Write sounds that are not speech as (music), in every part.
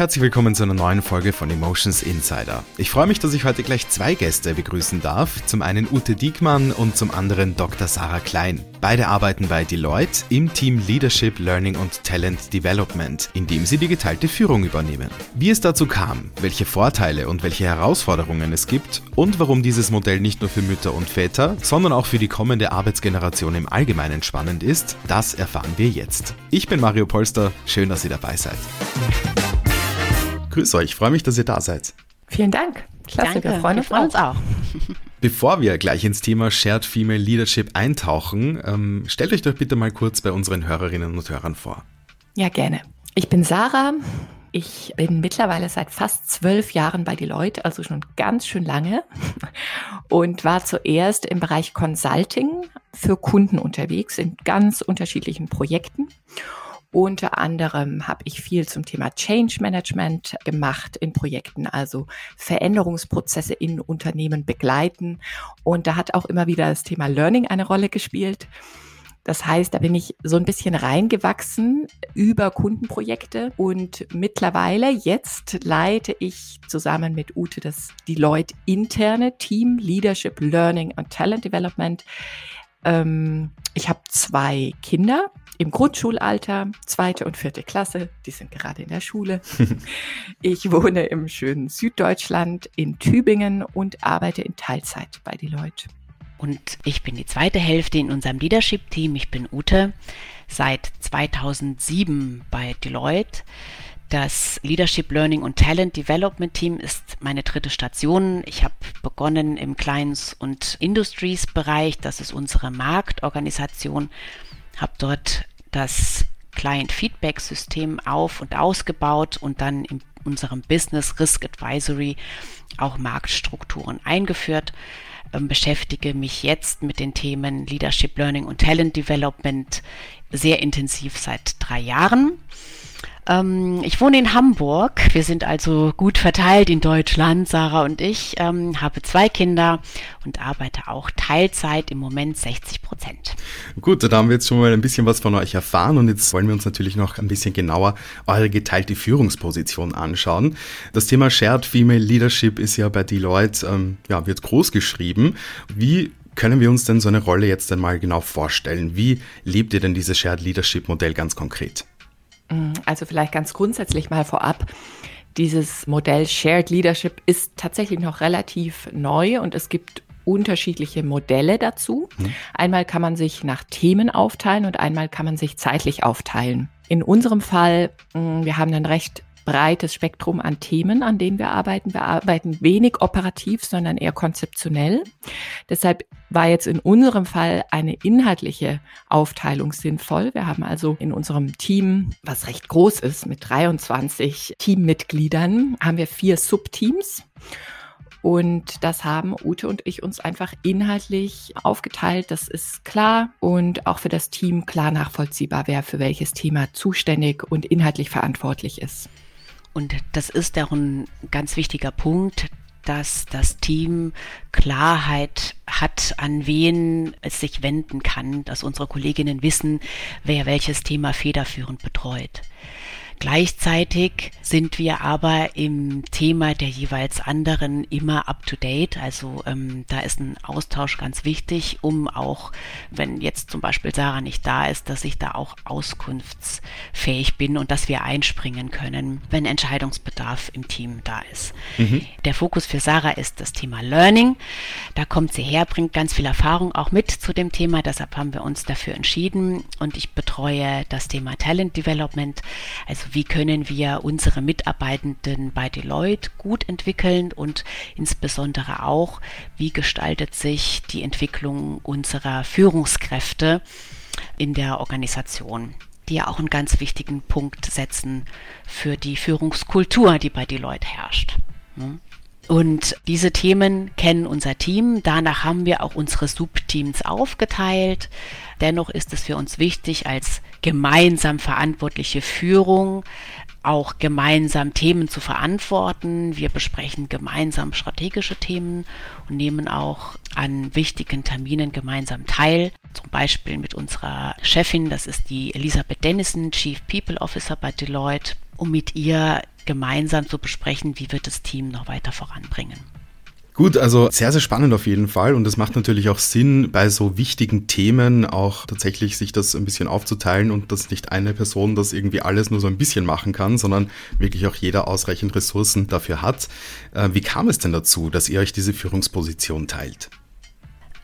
herzlich willkommen zu einer neuen Folge von Emotions Insider. Ich freue mich, dass ich heute gleich zwei Gäste begrüßen darf. Zum einen Ute Diekmann und zum anderen Dr. Sarah Klein. Beide arbeiten bei Deloitte im Team Leadership, Learning und Talent Development, in dem sie die geteilte Führung übernehmen. Wie es dazu kam, welche Vorteile und welche Herausforderungen es gibt und warum dieses Modell nicht nur für Mütter und Väter, sondern auch für die kommende Arbeitsgeneration im Allgemeinen spannend ist, das erfahren wir jetzt. Ich bin Mario Polster, schön, dass ihr dabei seid. Grüß euch, freue mich, dass ihr da seid. Vielen Dank. Klasse, Danke, wir freuen uns, wir freuen uns auch. (laughs) Bevor wir gleich ins Thema Shared Female Leadership eintauchen, ähm, stellt euch doch bitte mal kurz bei unseren Hörerinnen und Hörern vor. Ja, gerne. Ich bin Sarah. Ich bin mittlerweile seit fast zwölf Jahren bei Deloitte, also schon ganz schön lange und war zuerst im Bereich Consulting für Kunden unterwegs in ganz unterschiedlichen Projekten unter anderem habe ich viel zum Thema Change Management gemacht in Projekten, also Veränderungsprozesse in Unternehmen begleiten. Und da hat auch immer wieder das Thema Learning eine Rolle gespielt. Das heißt, da bin ich so ein bisschen reingewachsen über Kundenprojekte und mittlerweile jetzt leite ich zusammen mit Ute das Deloitte interne Team Leadership Learning und Talent Development. Ähm, ich habe zwei Kinder, im Grundschulalter, zweite und vierte Klasse, die sind gerade in der Schule. (laughs) ich wohne im schönen Süddeutschland in Tübingen und arbeite in Teilzeit bei Deloitte. Und ich bin die zweite Hälfte in unserem Leadership-Team. Ich bin Ute, seit 2007 bei Deloitte. Das Leadership Learning und Talent Development Team ist meine dritte Station. Ich habe begonnen im Clients- und Industries-Bereich. Das ist unsere Marktorganisation. Habe dort das Client-Feedback-System auf und ausgebaut und dann in unserem Business Risk Advisory auch Marktstrukturen eingeführt. Ähm, beschäftige mich jetzt mit den Themen Leadership Learning und Talent Development sehr intensiv seit drei Jahren. Ähm, ich wohne in Hamburg. Wir sind also gut verteilt in Deutschland, Sarah und ich. Ähm, habe zwei Kinder und arbeite auch Teilzeit, im Moment 60 Prozent. Gut, da haben wir jetzt schon mal ein bisschen was von euch erfahren und jetzt wollen wir uns natürlich noch ein bisschen genauer eure geteilte Führungsposition anschauen. Das Thema Shared Female Leadership ist ja bei Deloitte, ähm, ja, wird groß geschrieben. Wie können wir uns denn so eine Rolle jetzt einmal genau vorstellen? Wie lebt ihr denn dieses Shared Leadership Modell ganz konkret? Also vielleicht ganz grundsätzlich mal vorab. Dieses Modell Shared Leadership ist tatsächlich noch relativ neu und es gibt unterschiedliche Modelle dazu. Mhm. Einmal kann man sich nach Themen aufteilen und einmal kann man sich zeitlich aufteilen. In unserem Fall, mm, wir haben ein recht breites Spektrum an Themen, an denen wir arbeiten. Wir arbeiten wenig operativ, sondern eher konzeptionell. Deshalb war jetzt in unserem Fall eine inhaltliche Aufteilung sinnvoll. Wir haben also in unserem Team, was recht groß ist, mit 23 Teammitgliedern, haben wir vier Subteams. Und das haben Ute und ich uns einfach inhaltlich aufgeteilt. Das ist klar und auch für das Team klar nachvollziehbar, wer für welches Thema zuständig und inhaltlich verantwortlich ist. Und das ist auch ein ganz wichtiger Punkt, dass das Team Klarheit hat, an wen es sich wenden kann, dass unsere Kolleginnen wissen, wer welches Thema federführend betreut. Gleichzeitig sind wir aber im Thema der jeweils anderen immer up-to-date. Also ähm, da ist ein Austausch ganz wichtig, um auch, wenn jetzt zum Beispiel Sarah nicht da ist, dass ich da auch auskunftsfähig bin und dass wir einspringen können, wenn Entscheidungsbedarf im Team da ist. Mhm. Der Fokus für Sarah ist das Thema Learning. Da kommt sie her, bringt ganz viel Erfahrung auch mit zu dem Thema. Deshalb haben wir uns dafür entschieden und ich betreue das Thema Talent Development. Also wie können wir unsere Mitarbeitenden bei Deloitte gut entwickeln und insbesondere auch, wie gestaltet sich die Entwicklung unserer Führungskräfte in der Organisation die ja auch einen ganz wichtigen Punkt setzen für die Führungskultur, die bei Deloitte herrscht. Hm? Und diese Themen kennen unser Team. Danach haben wir auch unsere Subteams aufgeteilt. Dennoch ist es für uns wichtig, als gemeinsam verantwortliche Führung auch gemeinsam Themen zu verantworten. Wir besprechen gemeinsam strategische Themen und nehmen auch an wichtigen Terminen gemeinsam teil. Zum Beispiel mit unserer Chefin, das ist die Elisabeth Dennison, Chief People Officer bei Deloitte um mit ihr gemeinsam zu besprechen, wie wir das Team noch weiter voranbringen. Gut, also sehr, sehr spannend auf jeden Fall. Und es macht natürlich auch Sinn, bei so wichtigen Themen auch tatsächlich sich das ein bisschen aufzuteilen und dass nicht eine Person das irgendwie alles nur so ein bisschen machen kann, sondern wirklich auch jeder ausreichend Ressourcen dafür hat. Äh, wie kam es denn dazu, dass ihr euch diese Führungsposition teilt?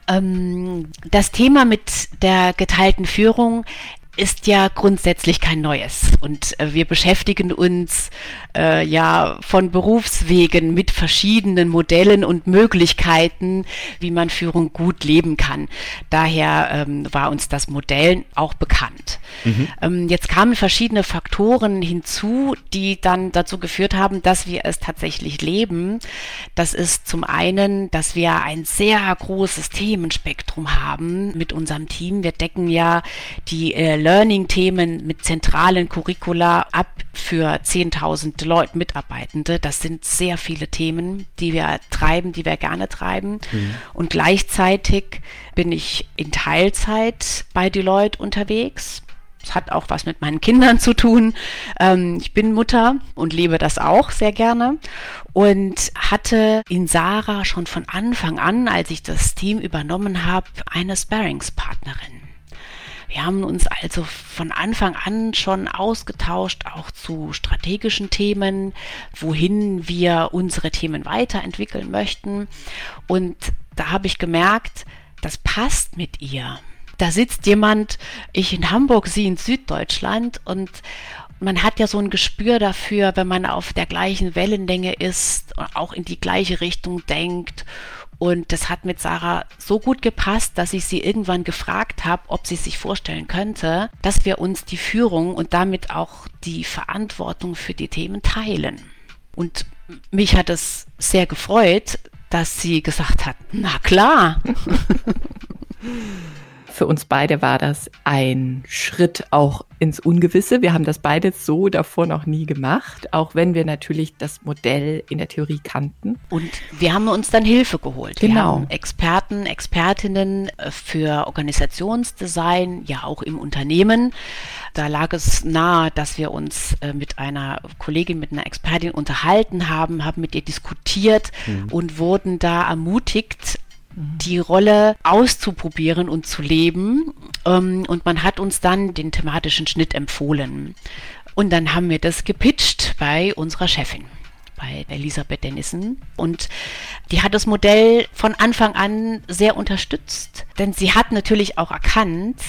Ähm, das Thema mit der geteilten Führung ist ja grundsätzlich kein Neues. Und äh, wir beschäftigen uns äh, ja von Berufswegen mit verschiedenen Modellen und Möglichkeiten, wie man Führung gut leben kann. Daher ähm, war uns das Modell auch bekannt. Mhm. Ähm, jetzt kamen verschiedene Faktoren hinzu, die dann dazu geführt haben, dass wir es tatsächlich leben. Das ist zum einen, dass wir ein sehr großes Themenspektrum haben mit unserem Team. Wir decken ja die äh, Learning-Themen mit zentralen Curricula ab für 10.000 Leute, Mitarbeitende. Das sind sehr viele Themen, die wir treiben, die wir gerne treiben. Mhm. Und gleichzeitig bin ich in Teilzeit bei Deloitte unterwegs. Das hat auch was mit meinen Kindern zu tun. Ähm, ich bin Mutter und lebe das auch sehr gerne und hatte in Sarah schon von Anfang an, als ich das Team übernommen habe, eine Sparringspartnerin. Wir haben uns also von Anfang an schon ausgetauscht, auch zu strategischen Themen, wohin wir unsere Themen weiterentwickeln möchten. Und da habe ich gemerkt, das passt mit ihr. Da sitzt jemand, ich in Hamburg, sie in Süddeutschland und man hat ja so ein Gespür dafür, wenn man auf der gleichen Wellenlänge ist, und auch in die gleiche Richtung denkt und das hat mit Sarah so gut gepasst, dass ich sie irgendwann gefragt habe, ob sie sich vorstellen könnte, dass wir uns die Führung und damit auch die Verantwortung für die Themen teilen. Und mich hat es sehr gefreut, dass sie gesagt hat, na klar. (laughs) Für uns beide war das ein Schritt auch ins Ungewisse. Wir haben das beide so davor noch nie gemacht, auch wenn wir natürlich das Modell in der Theorie kannten. Und wir haben uns dann Hilfe geholt. Genau. Wir haben Experten, Expertinnen äh, für Organisationsdesign, ja auch im Unternehmen. Da lag es nahe, dass wir uns äh, mit einer Kollegin, mit einer Expertin unterhalten haben, haben mit ihr diskutiert mhm. und wurden da ermutigt, die Rolle auszuprobieren und zu leben. Ähm, und man hat uns dann den thematischen Schnitt empfohlen. Und dann haben wir das gepitcht bei unserer Chefin bei Elisabeth Dennison. Und die hat das Modell von Anfang an sehr unterstützt, denn sie hat natürlich auch erkannt,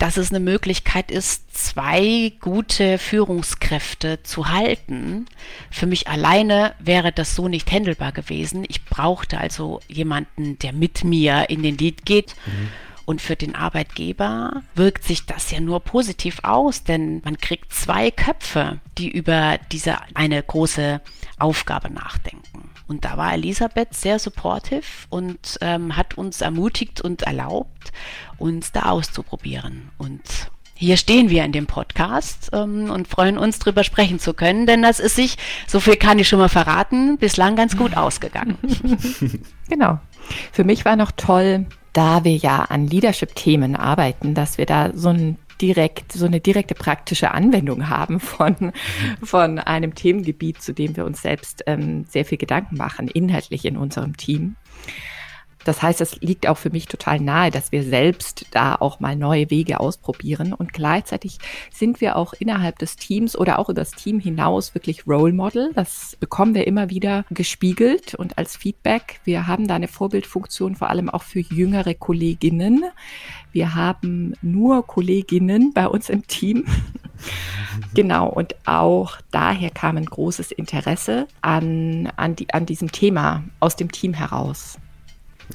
dass es eine Möglichkeit ist, zwei gute Führungskräfte zu halten. Für mich alleine wäre das so nicht händelbar gewesen. Ich brauchte also jemanden, der mit mir in den Lied geht. Mhm. Und für den Arbeitgeber wirkt sich das ja nur positiv aus, denn man kriegt zwei Köpfe, die über diese eine große Aufgabe nachdenken. Und da war Elisabeth sehr supportive und ähm, hat uns ermutigt und erlaubt, uns da auszuprobieren. Und hier stehen wir in dem Podcast ähm, und freuen uns, darüber sprechen zu können, denn das ist sich, so viel kann ich schon mal verraten, bislang ganz gut ausgegangen. (laughs) genau. Für mich war noch toll, da wir ja an Leadership-Themen arbeiten, dass wir da so ein direkt, so eine direkte praktische Anwendung haben von, von einem Themengebiet, zu dem wir uns selbst ähm, sehr viel Gedanken machen, inhaltlich in unserem Team. Das heißt, es liegt auch für mich total nahe, dass wir selbst da auch mal neue Wege ausprobieren. Und gleichzeitig sind wir auch innerhalb des Teams oder auch über das Team hinaus wirklich Role Model. Das bekommen wir immer wieder gespiegelt und als Feedback. Wir haben da eine Vorbildfunktion vor allem auch für jüngere Kolleginnen. Wir haben nur Kolleginnen bei uns im Team. (laughs) genau, und auch daher kam ein großes Interesse an, an, die, an diesem Thema aus dem Team heraus.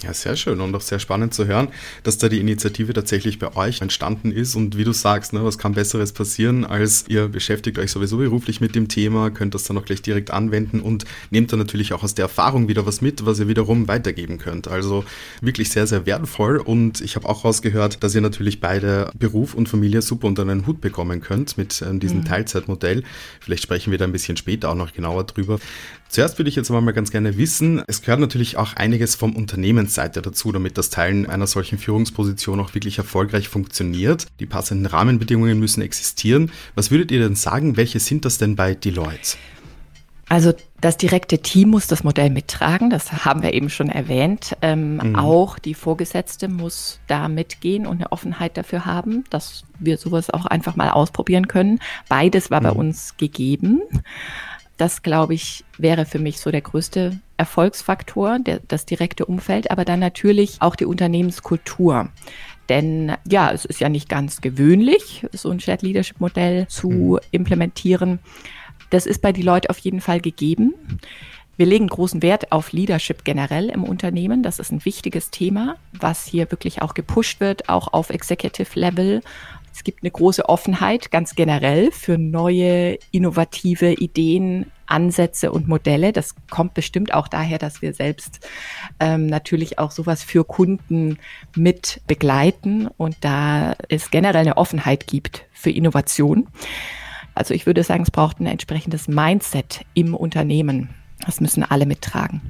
Ja, sehr schön und auch sehr spannend zu hören, dass da die Initiative tatsächlich bei euch entstanden ist. Und wie du sagst, ne, was kann Besseres passieren, als ihr beschäftigt euch sowieso beruflich mit dem Thema, könnt das dann auch gleich direkt anwenden und nehmt dann natürlich auch aus der Erfahrung wieder was mit, was ihr wiederum weitergeben könnt. Also wirklich sehr, sehr wertvoll. Und ich habe auch rausgehört, dass ihr natürlich beide Beruf und Familie super unter einen Hut bekommen könnt mit äh, diesem mhm. Teilzeitmodell. Vielleicht sprechen wir da ein bisschen später auch noch genauer drüber. Zuerst würde ich jetzt aber mal ganz gerne wissen, es gehört natürlich auch einiges vom Unternehmensseite dazu, damit das Teilen einer solchen Führungsposition auch wirklich erfolgreich funktioniert. Die passenden Rahmenbedingungen müssen existieren. Was würdet ihr denn sagen, welche sind das denn bei Deloitte? Also das direkte Team muss das Modell mittragen, das haben wir eben schon erwähnt. Ähm, mhm. Auch die Vorgesetzte muss da mitgehen und eine Offenheit dafür haben, dass wir sowas auch einfach mal ausprobieren können. Beides war mhm. bei uns gegeben. Das, glaube ich, wäre für mich so der größte Erfolgsfaktor, der, das direkte Umfeld, aber dann natürlich auch die Unternehmenskultur. Denn ja, es ist ja nicht ganz gewöhnlich, so ein Shared Leadership Modell zu mhm. implementieren. Das ist bei die Leute auf jeden Fall gegeben. Wir legen großen Wert auf Leadership generell im Unternehmen. Das ist ein wichtiges Thema, was hier wirklich auch gepusht wird, auch auf Executive Level. Es gibt eine große Offenheit ganz generell für neue, innovative Ideen, Ansätze und Modelle. Das kommt bestimmt auch daher, dass wir selbst ähm, natürlich auch sowas für Kunden mit begleiten und da es generell eine Offenheit gibt für Innovation. Also ich würde sagen, es braucht ein entsprechendes Mindset im Unternehmen. Das müssen alle mittragen.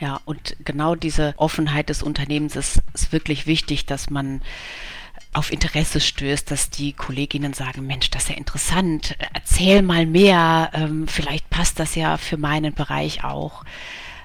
Ja, und genau diese Offenheit des Unternehmens ist, ist wirklich wichtig, dass man auf Interesse stößt, dass die Kolleginnen sagen, Mensch, das ist ja interessant, erzähl mal mehr, ähm, vielleicht passt das ja für meinen Bereich auch.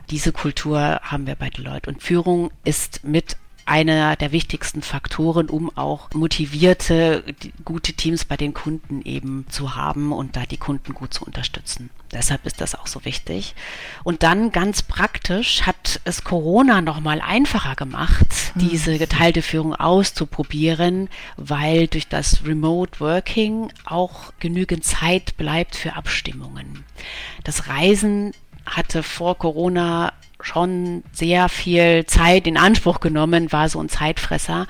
Diese Kultur haben wir bei Deloitte. Und Führung ist mit einer der wichtigsten Faktoren, um auch motivierte, gute Teams bei den Kunden eben zu haben und da die Kunden gut zu unterstützen. Deshalb ist das auch so wichtig. Und dann ganz praktisch hat es Corona nochmal einfacher gemacht, hm. diese geteilte Führung auszuprobieren, weil durch das Remote Working auch genügend Zeit bleibt für Abstimmungen. Das Reisen hatte vor Corona schon sehr viel Zeit in Anspruch genommen, war so ein Zeitfresser.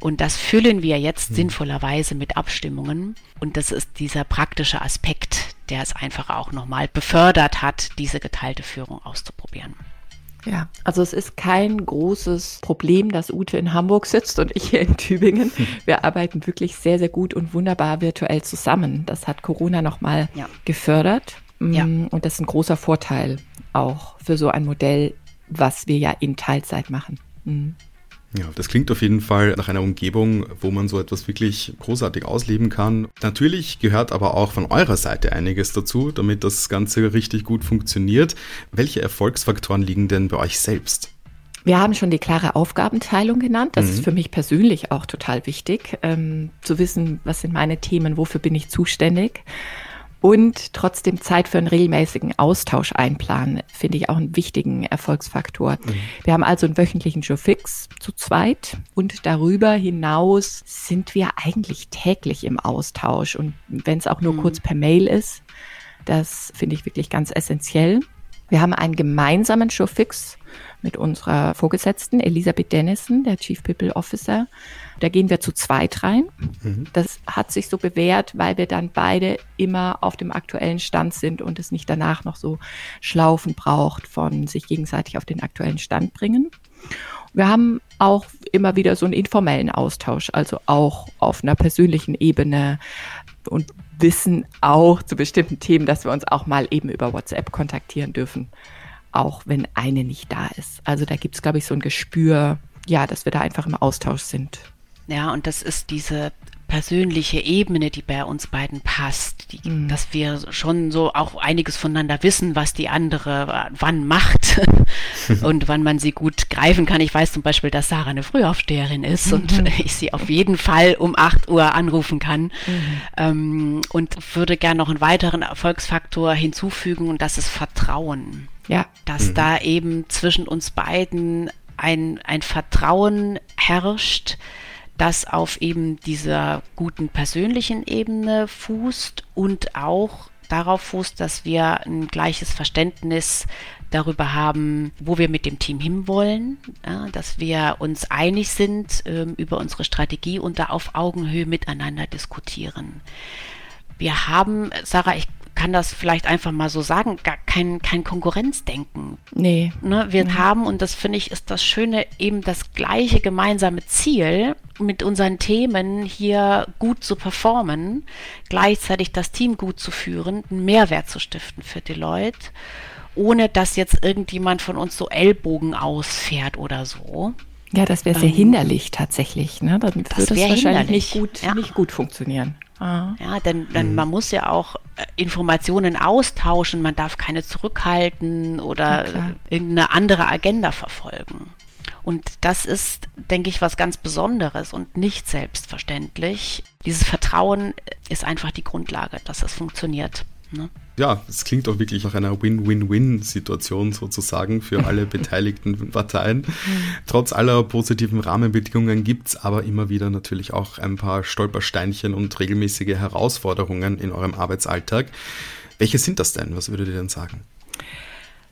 Und das füllen wir jetzt mhm. sinnvollerweise mit Abstimmungen. Und das ist dieser praktische Aspekt, der es einfach auch nochmal befördert hat, diese geteilte Führung auszuprobieren. Ja, also es ist kein großes Problem, dass Ute in Hamburg sitzt und ich hier in Tübingen. (laughs) Wir arbeiten wirklich sehr, sehr gut und wunderbar virtuell zusammen. Das hat Corona nochmal ja. gefördert. Ja. Mm, und das ist ein großer Vorteil auch für so ein Modell, was wir ja in Teilzeit machen. Mhm. Ja, das klingt auf jeden Fall nach einer Umgebung, wo man so etwas wirklich großartig ausleben kann. Natürlich gehört aber auch von eurer Seite einiges dazu, damit das Ganze richtig gut funktioniert. Welche Erfolgsfaktoren liegen denn bei euch selbst? Wir haben schon die klare Aufgabenteilung genannt. Das mhm. ist für mich persönlich auch total wichtig, ähm, zu wissen, was sind meine Themen, wofür bin ich zuständig und trotzdem Zeit für einen regelmäßigen Austausch einplanen, finde ich auch einen wichtigen Erfolgsfaktor. Mhm. Wir haben also einen wöchentlichen Showfix zu zweit und darüber hinaus sind wir eigentlich täglich im Austausch und wenn es auch nur mhm. kurz per Mail ist, das finde ich wirklich ganz essentiell. Wir haben einen gemeinsamen Showfix mit unserer Vorgesetzten Elisabeth Dennison, der Chief People Officer. Da gehen wir zu zweit rein. Mhm. Das hat sich so bewährt, weil wir dann beide immer auf dem aktuellen Stand sind und es nicht danach noch so Schlaufen braucht von sich gegenseitig auf den aktuellen Stand bringen. Wir haben auch immer wieder so einen informellen Austausch, also auch auf einer persönlichen Ebene und wissen auch zu bestimmten Themen, dass wir uns auch mal eben über WhatsApp kontaktieren dürfen, auch wenn eine nicht da ist. Also da gibt es, glaube ich, so ein Gespür, ja, dass wir da einfach im Austausch sind. Ja, und das ist diese persönliche Ebene, die bei uns beiden passt, die, mhm. dass wir schon so auch einiges voneinander wissen, was die andere wann macht (laughs) und wann man sie gut greifen kann. Ich weiß zum Beispiel, dass Sarah eine Frühaufsteherin ist mhm. und (laughs) ich sie auf jeden Fall um 8 Uhr anrufen kann mhm. ähm, und würde gerne noch einen weiteren Erfolgsfaktor hinzufügen und das ist Vertrauen. Ja. Dass mhm. da eben zwischen uns beiden ein, ein Vertrauen herrscht, das auf eben dieser guten persönlichen Ebene fußt und auch darauf fußt, dass wir ein gleiches Verständnis darüber haben, wo wir mit dem Team hinwollen, ja, dass wir uns einig sind ähm, über unsere Strategie und da auf Augenhöhe miteinander diskutieren. Wir haben, Sarah, ich kann das vielleicht einfach mal so sagen, gar kein, kein Konkurrenzdenken. Nee. Ne, wir mhm. haben, und das finde ich, ist das Schöne, eben das gleiche gemeinsame Ziel, mit unseren Themen hier gut zu performen, gleichzeitig das Team gut zu führen, einen Mehrwert zu stiften für die Leute, ohne dass jetzt irgendjemand von uns so Ellbogen ausfährt oder so. Ja, das wäre sehr ähm, hinderlich tatsächlich. Ne? Dann das würde es wahrscheinlich nicht gut, ja. nicht gut funktionieren. Ah. Ja, denn, denn mhm. man muss ja auch äh, Informationen austauschen, man darf keine zurückhalten oder irgendeine andere Agenda verfolgen. Und das ist, denke ich, was ganz Besonderes und nicht selbstverständlich. Dieses Vertrauen ist einfach die Grundlage, dass das funktioniert. Ne? Ja, es klingt auch wirklich nach einer Win-Win-Win-Situation sozusagen für alle (laughs) beteiligten Parteien. Trotz aller positiven Rahmenbedingungen gibt es aber immer wieder natürlich auch ein paar Stolpersteinchen und regelmäßige Herausforderungen in eurem Arbeitsalltag. Welche sind das denn? Was würdet ihr denn sagen?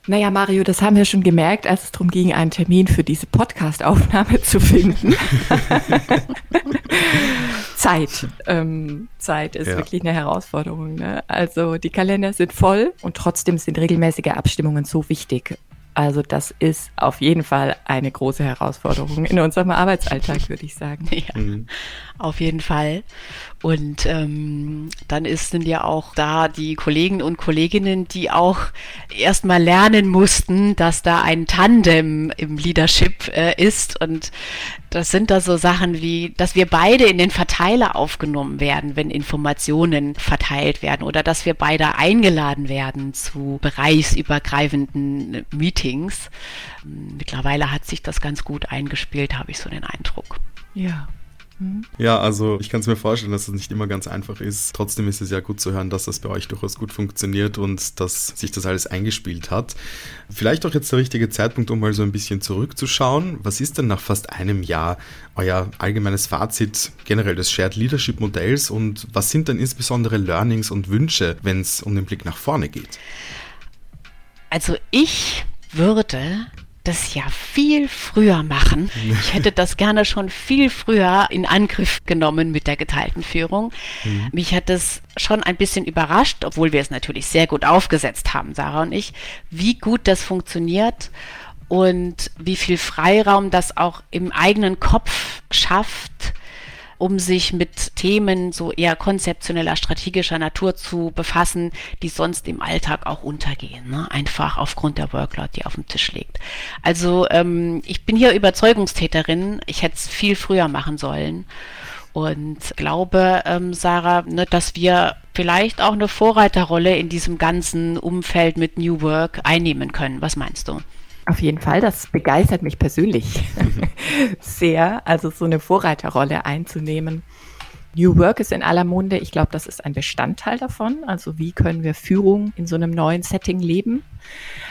Naja, Mario, das haben wir schon gemerkt, als es darum ging, einen Termin für diese Podcast-Aufnahme zu finden. (laughs) Zeit. Ähm, Zeit ist ja. wirklich eine Herausforderung. Ne? Also die Kalender sind voll und trotzdem sind regelmäßige Abstimmungen so wichtig. Also das ist auf jeden Fall eine große Herausforderung in unserem Arbeitsalltag, würde ich sagen. (laughs) Ja, mhm. auf jeden Fall. Und ähm, dann ist, sind ja auch da die Kollegen und Kolleginnen, die auch erstmal lernen mussten, dass da ein Tandem im Leadership äh, ist. Und das sind da so Sachen wie, dass wir beide in den Verteiler aufgenommen werden, wenn Informationen verteilt werden oder dass wir beide eingeladen werden zu bereichsübergreifenden Meetings. Mittlerweile hat sich das ganz gut eingespielt, habe ich so den Eindruck. Ja. Mhm. Ja, also ich kann es mir vorstellen, dass es nicht immer ganz einfach ist. Trotzdem ist es ja gut zu hören, dass das bei euch durchaus gut funktioniert und dass sich das alles eingespielt hat. Vielleicht auch jetzt der richtige Zeitpunkt, um mal so ein bisschen zurückzuschauen. Was ist denn nach fast einem Jahr euer allgemeines Fazit generell des Shared Leadership Modells und was sind denn insbesondere Learnings und Wünsche, wenn es um den Blick nach vorne geht? Also ich würde das ja viel früher machen. (laughs) Ich hätte das gerne schon viel früher in Angriff genommen mit der geteilten Führung. Mhm. Mich hat es schon ein bisschen überrascht, obwohl wir es natürlich sehr gut aufgesetzt haben, Sarah und ich, wie gut das funktioniert und wie viel Freiraum das auch im eigenen Kopf schafft, um sich mit Themen so eher konzeptioneller, strategischer Natur zu befassen, die sonst im Alltag auch untergehen. Ne? Einfach aufgrund der Workload, die auf dem Tisch liegt. Also ähm, ich bin hier Überzeugungstäterin. Ich hätte es viel früher machen sollen. Und glaube, ähm, Sarah, ne, dass wir vielleicht auch eine Vorreiterrolle in diesem ganzen Umfeld mit New Work einnehmen können. Was meinst du? Auf jeden Fall, das begeistert mich persönlich (laughs) sehr, also so eine Vorreiterrolle einzunehmen. New Work ist in aller Munde. Ich glaube, das ist ein Bestandteil davon. Also wie können wir Führung in so einem neuen Setting leben?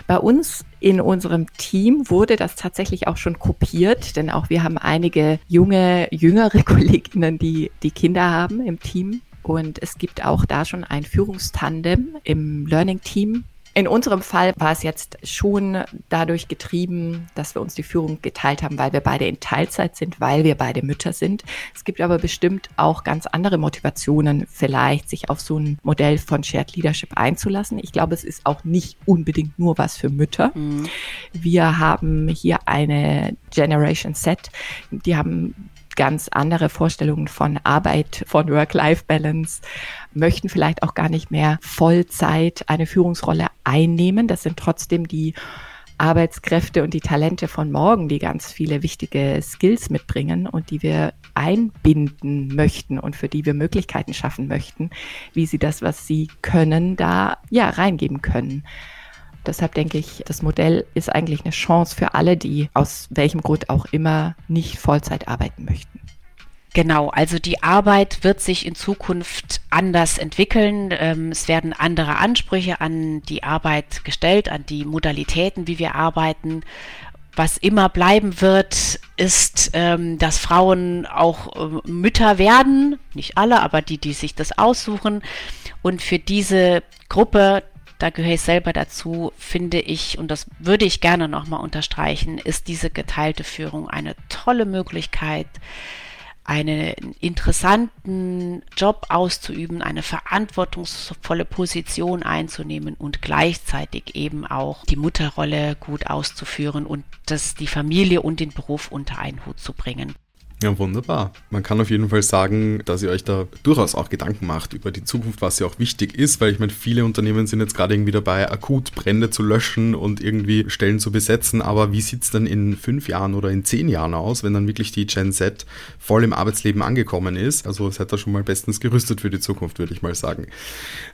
Bei uns in unserem Team wurde das tatsächlich auch schon kopiert, denn auch wir haben einige junge, jüngere (laughs) Kolleginnen, die, die Kinder haben im Team. Und es gibt auch da schon ein Führungstandem im Learning Team, in unserem Fall war es jetzt schon dadurch getrieben, dass wir uns die Führung geteilt haben, weil wir beide in Teilzeit sind, weil wir beide Mütter sind. Es gibt aber bestimmt auch ganz andere Motivationen, vielleicht sich auf so ein Modell von Shared Leadership einzulassen. Ich glaube, es ist auch nicht unbedingt nur was für Mütter. Mhm. Wir haben hier eine Generation Set, die haben ganz andere Vorstellungen von Arbeit, von Work-Life-Balance, möchten vielleicht auch gar nicht mehr Vollzeit eine Führungsrolle einnehmen. Das sind trotzdem die Arbeitskräfte und die Talente von morgen, die ganz viele wichtige Skills mitbringen und die wir einbinden möchten und für die wir Möglichkeiten schaffen möchten, wie sie das, was sie können, da ja reingeben können. Deshalb denke ich, das Modell ist eigentlich eine Chance für alle, die aus welchem Grund auch immer nicht Vollzeit arbeiten möchten. Genau, also die Arbeit wird sich in Zukunft anders entwickeln. Ähm, es werden andere Ansprüche an die Arbeit gestellt, an die Modalitäten, wie wir arbeiten. Was immer bleiben wird, ist, ähm, dass Frauen auch äh, Mütter werden, nicht alle, aber die, die sich das aussuchen. Und für diese Gruppe da gehöre ich selber dazu, finde ich, und das würde ich gerne nochmal unterstreichen, ist diese geteilte Führung eine tolle Möglichkeit, einen interessanten Job auszuüben, eine verantwortungsvolle Position einzunehmen und gleichzeitig eben auch die Mutterrolle gut auszuführen und das die Familie und den Beruf unter einen Hut zu bringen. Ja, wunderbar. Man kann auf jeden Fall sagen, dass ihr euch da durchaus auch Gedanken macht über die Zukunft, was ja auch wichtig ist, weil ich meine, viele Unternehmen sind jetzt gerade irgendwie dabei, akut Brände zu löschen und irgendwie Stellen zu besetzen. Aber wie sieht es denn in fünf Jahren oder in zehn Jahren aus, wenn dann wirklich die Gen Z voll im Arbeitsleben angekommen ist? Also seid ihr schon mal bestens gerüstet für die Zukunft, würde ich mal sagen.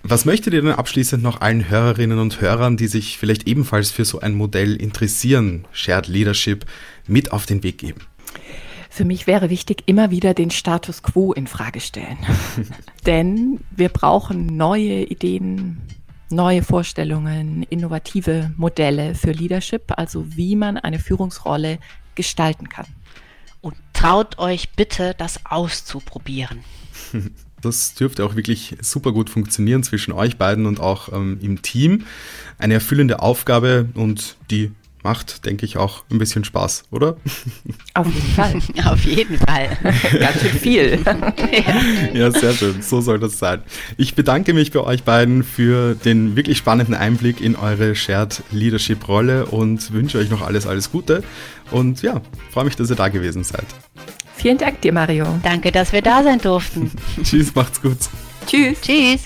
Was möchtet ihr denn abschließend noch allen Hörerinnen und Hörern, die sich vielleicht ebenfalls für so ein Modell interessieren, Shared Leadership, mit auf den Weg geben? Für mich wäre wichtig, immer wieder den Status quo in Frage stellen. (laughs) Denn wir brauchen neue Ideen, neue Vorstellungen, innovative Modelle für Leadership, also wie man eine Führungsrolle gestalten kann. Und traut euch bitte, das auszuprobieren. (laughs) Das dürfte auch wirklich super gut funktionieren zwischen euch beiden und auch ähm, im Team. Eine erfüllende Aufgabe und die macht, denke ich, auch ein bisschen Spaß, oder? (laughs) Auf jeden Fall. (laughs) Auf jeden Fall. Ganz schön viel. (laughs) ja, sehr schön. So soll das sein. Ich bedanke mich bei euch beiden für den wirklich spannenden Einblick in eure Shared Leadership Rolle und wünsche euch noch alles, alles Gute. Und ja, freue mich, dass ihr da gewesen seid. Vielen Dank dir, Mario. Danke, dass wir da sein durften. Tschüss, macht's gut. Tschüss. Tschüss.